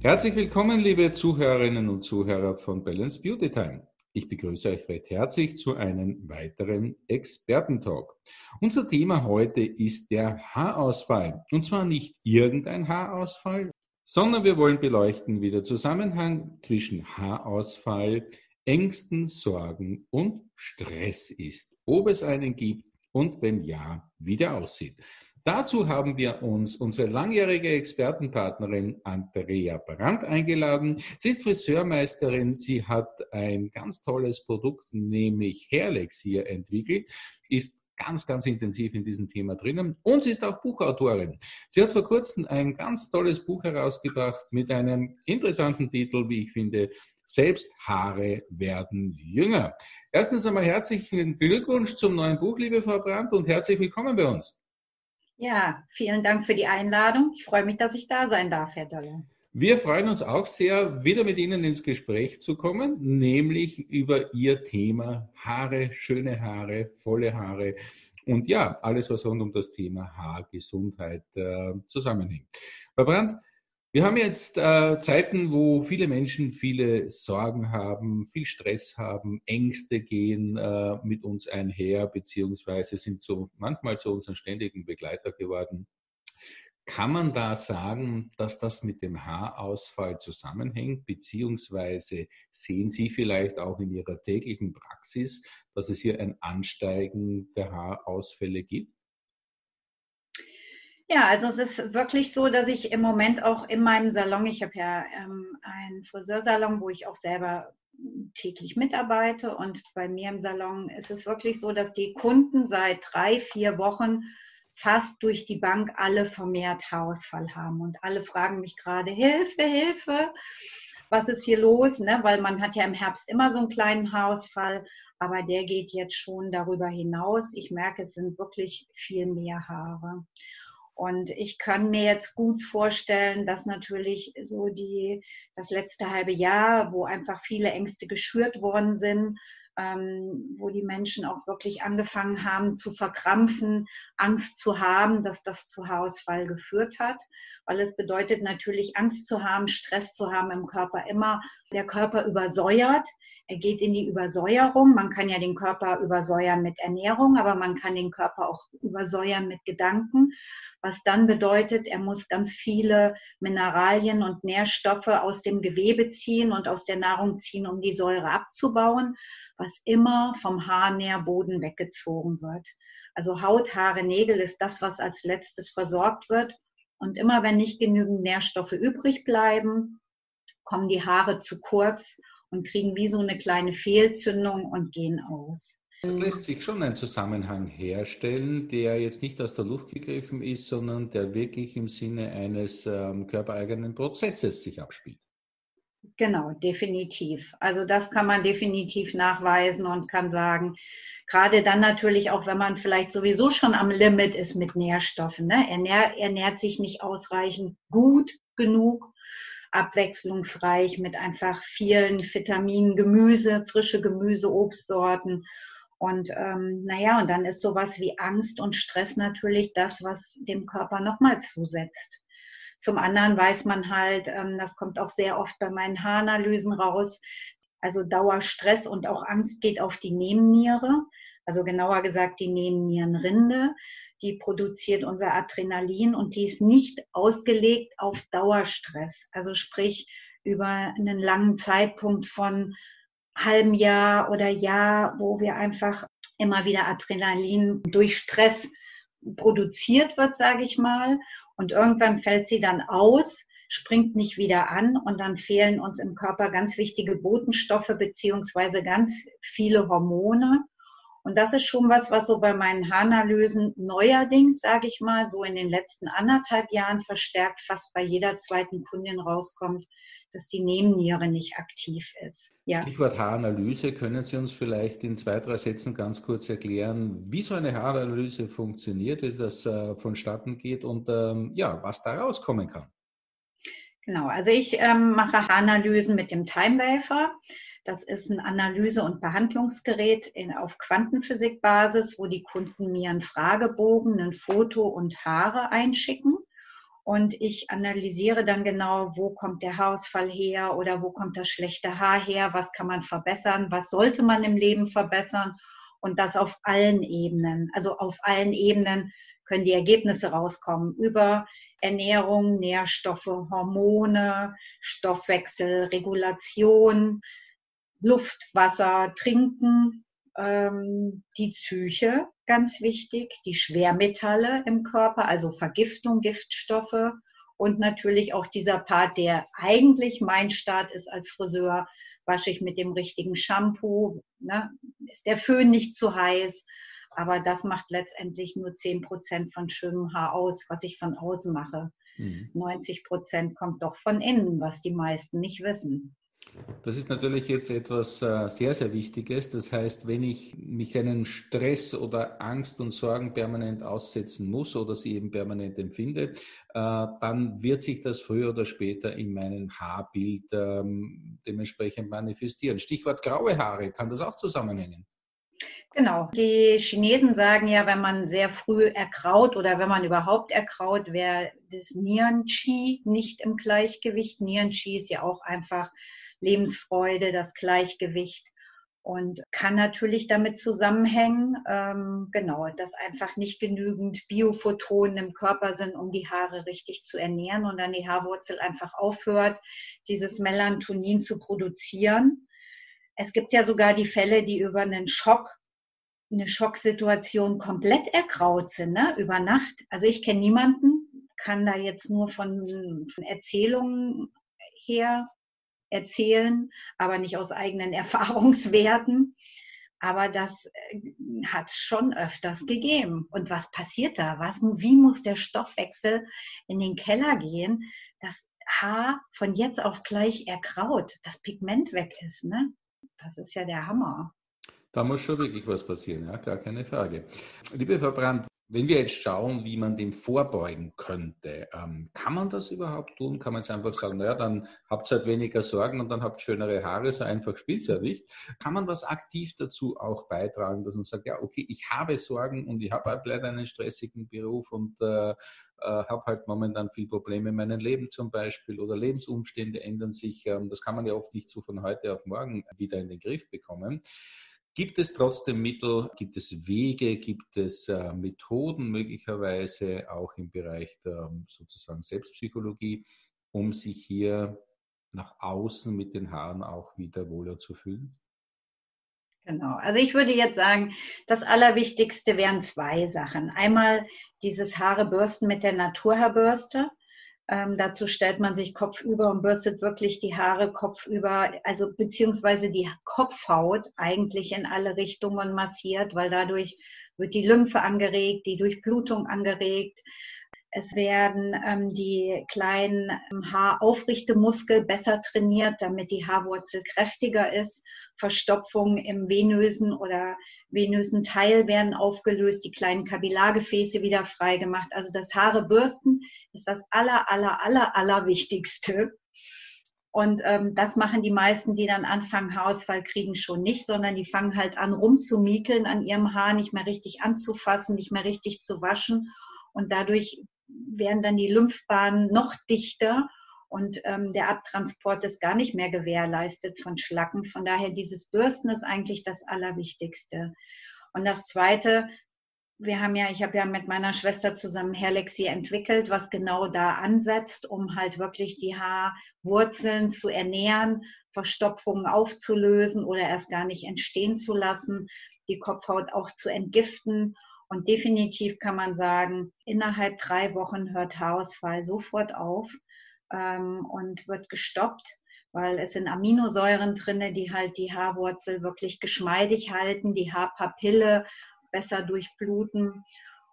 Herzlich willkommen, liebe Zuhörerinnen und Zuhörer von Balance Beauty Time. Ich begrüße euch recht herzlich zu einem weiteren Expertentalk. Unser Thema heute ist der Haarausfall. Und zwar nicht irgendein Haarausfall, sondern wir wollen beleuchten, wie der Zusammenhang zwischen Haarausfall, Ängsten, Sorgen und Stress ist. Ob es einen gibt und wenn ja, wie der aussieht. Dazu haben wir uns unsere langjährige Expertenpartnerin Andrea Brandt eingeladen. Sie ist Friseurmeisterin. Sie hat ein ganz tolles Produkt, nämlich Hairlexier entwickelt, ist ganz, ganz intensiv in diesem Thema drinnen und sie ist auch Buchautorin. Sie hat vor kurzem ein ganz tolles Buch herausgebracht mit einem interessanten Titel, wie ich finde, Selbst Haare werden jünger. Erstens einmal herzlichen Glückwunsch zum neuen Buch, liebe Frau Brandt, und herzlich willkommen bei uns. Ja, vielen Dank für die Einladung. Ich freue mich, dass ich da sein darf, Herr Dolle. Wir freuen uns auch sehr, wieder mit Ihnen ins Gespräch zu kommen, nämlich über Ihr Thema Haare, schöne Haare, volle Haare und ja, alles, was rund um das Thema Haargesundheit äh, zusammenhängt. Frau Brandt, wir haben jetzt äh, Zeiten, wo viele Menschen viele Sorgen haben, viel Stress haben, Ängste gehen äh, mit uns einher, beziehungsweise sind so manchmal zu unseren ständigen Begleiter geworden. Kann man da sagen, dass das mit dem Haarausfall zusammenhängt, beziehungsweise sehen Sie vielleicht auch in Ihrer täglichen Praxis, dass es hier ein Ansteigen der Haarausfälle gibt? Ja, also es ist wirklich so, dass ich im Moment auch in meinem Salon, ich habe ja ähm, einen Friseursalon, wo ich auch selber täglich mitarbeite und bei mir im Salon ist es wirklich so, dass die Kunden seit drei, vier Wochen fast durch die Bank alle vermehrt Haarausfall haben und alle fragen mich gerade, Hilfe, Hilfe, was ist hier los? Ne? Weil man hat ja im Herbst immer so einen kleinen Haarausfall, aber der geht jetzt schon darüber hinaus. Ich merke, es sind wirklich viel mehr Haare. Und ich kann mir jetzt gut vorstellen, dass natürlich so die, das letzte halbe Jahr, wo einfach viele Ängste geschürt worden sind, ähm, wo die Menschen auch wirklich angefangen haben zu verkrampfen, Angst zu haben, dass das zu Haarausfall geführt hat. Weil es bedeutet natürlich Angst zu haben, Stress zu haben im Körper immer. Der Körper übersäuert. Er geht in die Übersäuerung. Man kann ja den Körper übersäuern mit Ernährung, aber man kann den Körper auch übersäuern mit Gedanken was dann bedeutet, er muss ganz viele Mineralien und Nährstoffe aus dem Gewebe ziehen und aus der Nahrung ziehen, um die Säure abzubauen, was immer vom Haarnährboden weggezogen wird. Also Haut, Haare, Nägel ist das, was als letztes versorgt wird. Und immer wenn nicht genügend Nährstoffe übrig bleiben, kommen die Haare zu kurz und kriegen wie so eine kleine Fehlzündung und gehen aus. Es lässt sich schon ein Zusammenhang herstellen, der jetzt nicht aus der Luft gegriffen ist, sondern der wirklich im Sinne eines ähm, körpereigenen Prozesses sich abspielt. Genau, definitiv. Also das kann man definitiv nachweisen und kann sagen, gerade dann natürlich auch, wenn man vielleicht sowieso schon am Limit ist mit Nährstoffen. Ne? Er ernährt sich nicht ausreichend gut genug, abwechslungsreich mit einfach vielen Vitaminen, Gemüse, frische Gemüse, Obstsorten und ähm, naja, und dann ist sowas wie Angst und Stress natürlich das, was dem Körper nochmal zusetzt. Zum anderen weiß man halt, ähm, das kommt auch sehr oft bei meinen Haaranalysen raus, also Dauerstress und auch Angst geht auf die Nebenniere, also genauer gesagt die Nebennierenrinde. Die produziert unser Adrenalin und die ist nicht ausgelegt auf Dauerstress. Also sprich über einen langen Zeitpunkt von halben Jahr oder Jahr, wo wir einfach immer wieder Adrenalin durch Stress produziert wird, sage ich mal. Und irgendwann fällt sie dann aus, springt nicht wieder an und dann fehlen uns im Körper ganz wichtige Botenstoffe beziehungsweise ganz viele Hormone. Und das ist schon was, was so bei meinen Haaranalysen neuerdings, sage ich mal, so in den letzten anderthalb Jahren verstärkt fast bei jeder zweiten Kundin rauskommt, dass die Nebenniere nicht aktiv ist. Ja. Stichwort Haaranalyse. Können Sie uns vielleicht in zwei, drei Sätzen ganz kurz erklären, wie so eine Haaranalyse funktioniert, wie das äh, vonstatten geht und ähm, ja, was da rauskommen kann? Genau, also ich ähm, mache Haaranalysen mit dem Time Wafer. Das ist ein Analyse- und Behandlungsgerät in, auf Quantenphysikbasis, wo die Kunden mir einen Fragebogen, ein Foto und Haare einschicken. Und ich analysiere dann genau, wo kommt der Haarausfall her oder wo kommt das schlechte Haar her, was kann man verbessern, was sollte man im Leben verbessern? Und das auf allen Ebenen. Also auf allen Ebenen können die Ergebnisse rauskommen. Über Ernährung, Nährstoffe, Hormone, Stoffwechsel, Regulation, Luft, Wasser, Trinken, ähm, die Psyche, ganz wichtig, die Schwermetalle im Körper, also Vergiftung, Giftstoffe und natürlich auch dieser Part, der eigentlich mein Start ist als Friseur, wasche ich mit dem richtigen Shampoo, ne? ist der Föhn nicht zu heiß, aber das macht letztendlich nur 10 Prozent von schönem Haar aus, was ich von außen mache. Mhm. 90 Prozent kommt doch von innen, was die meisten nicht wissen. Das ist natürlich jetzt etwas äh, sehr, sehr Wichtiges. Das heißt, wenn ich mich einem Stress oder Angst und Sorgen permanent aussetzen muss oder sie eben permanent empfinde, äh, dann wird sich das früher oder später in meinem Haarbild ähm, dementsprechend manifestieren. Stichwort graue Haare, kann das auch zusammenhängen? Genau. Die Chinesen sagen ja, wenn man sehr früh erkraut oder wenn man überhaupt erkraut, wäre das Nieren-Qi nicht im Gleichgewicht. Nieren-Qi ist ja auch einfach Lebensfreude, das Gleichgewicht und kann natürlich damit zusammenhängen, ähm, genau, dass einfach nicht genügend Biophotonen im Körper sind, um die Haare richtig zu ernähren und dann die Haarwurzel einfach aufhört, dieses Melatonin zu produzieren. Es gibt ja sogar die Fälle, die über einen Schock, eine Schocksituation komplett erkraut sind, ne? über Nacht. Also ich kenne niemanden, kann da jetzt nur von, von Erzählungen her erzählen, aber nicht aus eigenen Erfahrungswerten. Aber das äh, hat schon öfters gegeben. Und was passiert da? Was, wie muss der Stoffwechsel in den Keller gehen, dass Haar von jetzt auf gleich erkraut, das Pigment weg ist? Ne? Das ist ja der Hammer. Da muss schon wirklich was passieren, ja, gar keine Frage. Liebe Frau wenn wir jetzt schauen, wie man dem vorbeugen könnte, ähm, kann man das überhaupt tun? Kann man jetzt einfach sagen, naja, dann habt ihr halt weniger Sorgen und dann habt schönere Haare, so einfach spielt es ja nicht. Kann man was aktiv dazu auch beitragen, dass man sagt, ja, okay, ich habe Sorgen und ich habe halt leider einen stressigen Beruf und äh, äh, habe halt momentan viel Probleme in meinem Leben zum Beispiel oder Lebensumstände ändern sich. Ähm, das kann man ja oft nicht so von heute auf morgen wieder in den Griff bekommen. Gibt es trotzdem Mittel, gibt es Wege, gibt es äh, Methoden möglicherweise auch im Bereich der sozusagen Selbstpsychologie, um sich hier nach außen mit den Haaren auch wieder wohler zu fühlen? Genau. Also ich würde jetzt sagen, das Allerwichtigste wären zwei Sachen. Einmal dieses Haare bürsten mit der Naturhaarbürste. Ähm, dazu stellt man sich kopfüber und bürstet wirklich die Haare kopfüber, also beziehungsweise die Kopfhaut eigentlich in alle Richtungen massiert, weil dadurch wird die Lymphe angeregt, die Durchblutung angeregt. Es werden ähm, die kleinen ähm, Haaraufrichtemuskel besser trainiert, damit die Haarwurzel kräftiger ist. Verstopfungen im venösen oder venösen Teil werden aufgelöst, die kleinen Kapillargefäße wieder freigemacht. Also das Haare bürsten ist das aller, aller, aller, aller Wichtigste. Und ähm, das machen die meisten, die dann anfangen, Haarausfall kriegen, schon nicht, sondern die fangen halt an, rumzumiekeln an ihrem Haar, nicht mehr richtig anzufassen, nicht mehr richtig zu waschen. Und dadurch werden dann die Lymphbahnen noch dichter und ähm, der Abtransport ist gar nicht mehr gewährleistet von Schlacken. Von daher dieses Bürsten ist eigentlich das Allerwichtigste. Und das Zweite, wir haben ja, ich habe ja mit meiner Schwester zusammen Herlexi entwickelt, was genau da ansetzt, um halt wirklich die Haarwurzeln zu ernähren, Verstopfungen aufzulösen oder erst gar nicht entstehen zu lassen, die Kopfhaut auch zu entgiften und definitiv kann man sagen, innerhalb drei Wochen hört Haarausfall sofort auf ähm, und wird gestoppt, weil es sind Aminosäuren drin, die halt die Haarwurzel wirklich geschmeidig halten, die Haarpapille besser durchbluten.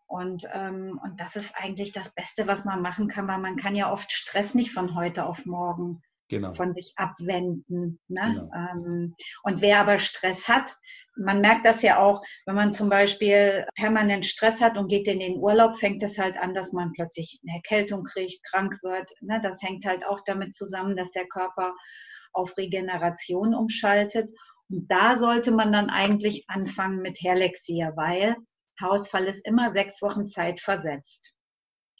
Und, ähm, und das ist eigentlich das Beste, was man machen kann, weil man kann ja oft Stress nicht von heute auf morgen genau. von sich abwenden. Ne? Genau. Ähm, und wer aber Stress hat, man merkt das ja auch, wenn man zum Beispiel permanent Stress hat und geht in den Urlaub, fängt es halt an, dass man plötzlich eine Erkältung kriegt, krank wird. Ne? Das hängt halt auch damit zusammen, dass der Körper auf Regeneration umschaltet. Und da sollte man dann eigentlich anfangen mit Herlexier, weil Haarausfall ist immer sechs Wochen Zeit versetzt.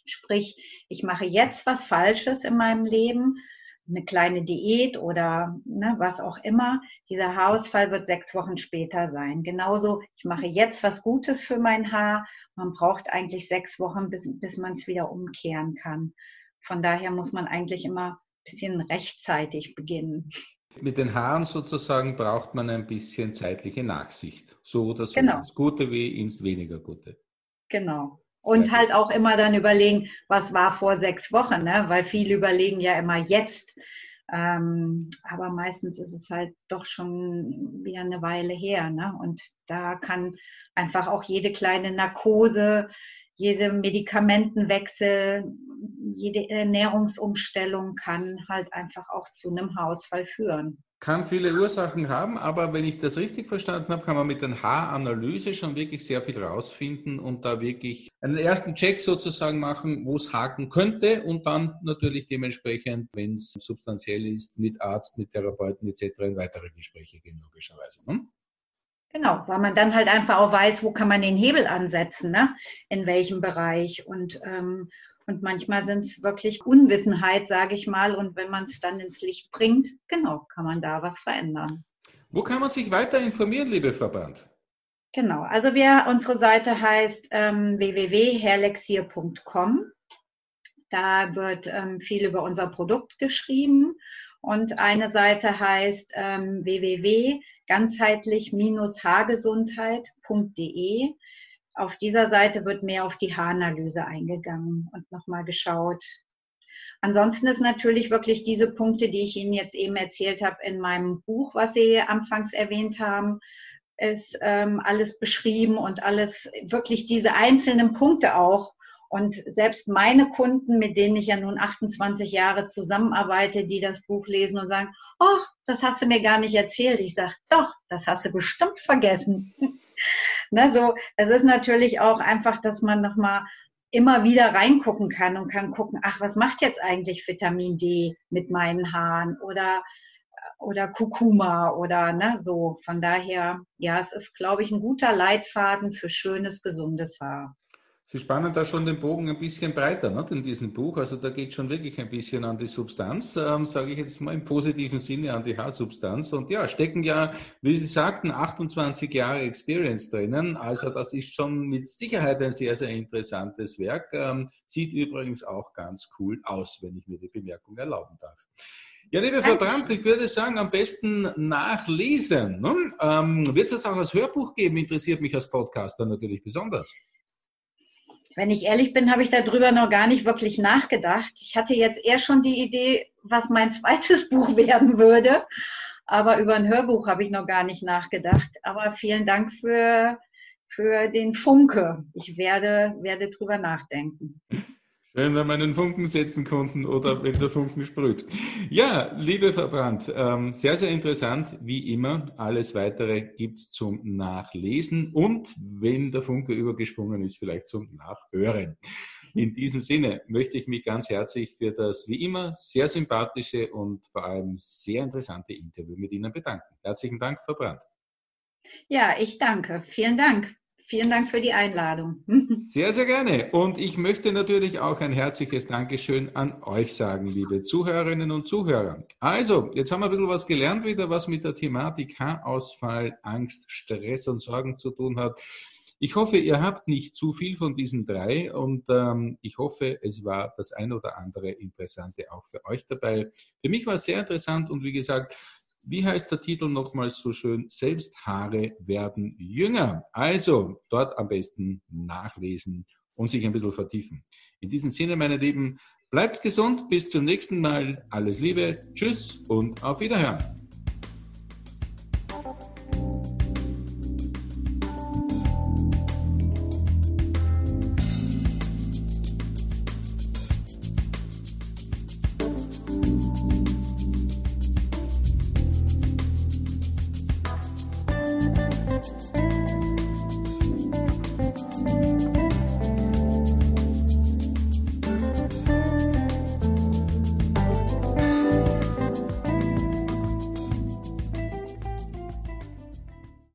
Sprich, ich mache jetzt was Falsches in meinem Leben, eine kleine Diät oder ne, was auch immer. Dieser Haarausfall wird sechs Wochen später sein. Genauso, ich mache jetzt was Gutes für mein Haar. Man braucht eigentlich sechs Wochen, bis, bis man es wieder umkehren kann. Von daher muss man eigentlich immer ein bisschen rechtzeitig beginnen. Mit den Haaren sozusagen braucht man ein bisschen zeitliche Nachsicht. So oder so. Genau. Ins Gute wie ins weniger Gute. Genau. Und halt auch immer dann überlegen, was war vor sechs Wochen, ne? weil viele überlegen ja immer jetzt. Ähm, aber meistens ist es halt doch schon wieder eine Weile her. Ne? Und da kann einfach auch jede kleine Narkose, jede Medikamentenwechsel, jede Ernährungsumstellung kann halt einfach auch zu einem Haarausfall führen. Kann viele Ursachen haben, aber wenn ich das richtig verstanden habe, kann man mit der Haaranalyse schon wirklich sehr viel rausfinden und da wirklich einen ersten Check sozusagen machen, wo es haken könnte und dann natürlich dementsprechend, wenn es substanziell ist, mit Arzt, mit Therapeuten etc. in weitere Gespräche gehen, logischerweise. Hm? Genau, weil man dann halt einfach auch weiß, wo kann man den Hebel ansetzen, ne? in welchem Bereich. Und, ähm, und manchmal sind es wirklich Unwissenheit, sage ich mal. Und wenn man es dann ins Licht bringt, genau, kann man da was verändern. Wo kann man sich weiter informieren, liebe Frau Brandt? Genau, also wir, unsere Seite heißt ähm, www.herlexier.com. Da wird ähm, viel über unser Produkt geschrieben. Und eine Seite heißt ähm, www ganzheitlich-haargesundheit.de. Auf dieser Seite wird mehr auf die Haaranalyse eingegangen und nochmal geschaut. Ansonsten ist natürlich wirklich diese Punkte, die ich Ihnen jetzt eben erzählt habe in meinem Buch, was Sie anfangs erwähnt haben, ist ähm, alles beschrieben und alles wirklich diese einzelnen Punkte auch und selbst meine Kunden, mit denen ich ja nun 28 Jahre zusammenarbeite, die das Buch lesen und sagen, oh, das hast du mir gar nicht erzählt. Ich sage, doch, das hast du bestimmt vergessen. ne, so, es ist natürlich auch einfach, dass man nochmal immer wieder reingucken kann und kann gucken, ach, was macht jetzt eigentlich Vitamin D mit meinen Haaren oder oder Kurkuma oder ne, so. Von daher, ja, es ist, glaube ich, ein guter Leitfaden für schönes, gesundes Haar. Sie spannen da schon den Bogen ein bisschen breiter ne, in diesem Buch. Also da geht schon wirklich ein bisschen an die Substanz, ähm, sage ich jetzt mal im positiven Sinne an die Haarsubstanz. Und ja, stecken ja, wie Sie sagten, 28 Jahre Experience drinnen. Also das ist schon mit Sicherheit ein sehr, sehr interessantes Werk. Ähm, sieht übrigens auch ganz cool aus, wenn ich mir die Bemerkung erlauben darf. Ja, liebe Frau Brandt, ich würde sagen, am besten nachlesen. Ne? Ähm, Wird es das auch als Hörbuch geben? Interessiert mich als Podcaster natürlich besonders. Wenn ich ehrlich bin, habe ich darüber noch gar nicht wirklich nachgedacht. Ich hatte jetzt eher schon die Idee, was mein zweites Buch werden würde. Aber über ein Hörbuch habe ich noch gar nicht nachgedacht. Aber vielen Dank für, für den Funke. Ich werde, werde drüber nachdenken. Wenn wir einen Funken setzen konnten oder wenn der Funken sprüht. Ja, liebe Frau Brandt, ähm, sehr, sehr interessant, wie immer. Alles Weitere gibt's zum Nachlesen und wenn der Funke übergesprungen ist, vielleicht zum Nachhören. In diesem Sinne möchte ich mich ganz herzlich für das wie immer sehr sympathische und vor allem sehr interessante Interview mit Ihnen bedanken. Herzlichen Dank, Frau Brandt. Ja, ich danke. Vielen Dank. Vielen Dank für die Einladung. Sehr, sehr gerne. Und ich möchte natürlich auch ein herzliches Dankeschön an euch sagen, liebe Zuhörerinnen und Zuhörer. Also, jetzt haben wir ein bisschen was gelernt wieder, was mit der Thematik Haarausfall, Angst, Stress und Sorgen zu tun hat. Ich hoffe, ihr habt nicht zu viel von diesen drei und ähm, ich hoffe, es war das ein oder andere Interessante auch für euch dabei. Für mich war es sehr interessant und wie gesagt, wie heißt der Titel nochmals so schön? Selbsthaare werden jünger. Also dort am besten nachlesen und sich ein bisschen vertiefen. In diesem Sinne, meine Lieben, bleibt gesund. Bis zum nächsten Mal. Alles Liebe. Tschüss und auf Wiederhören.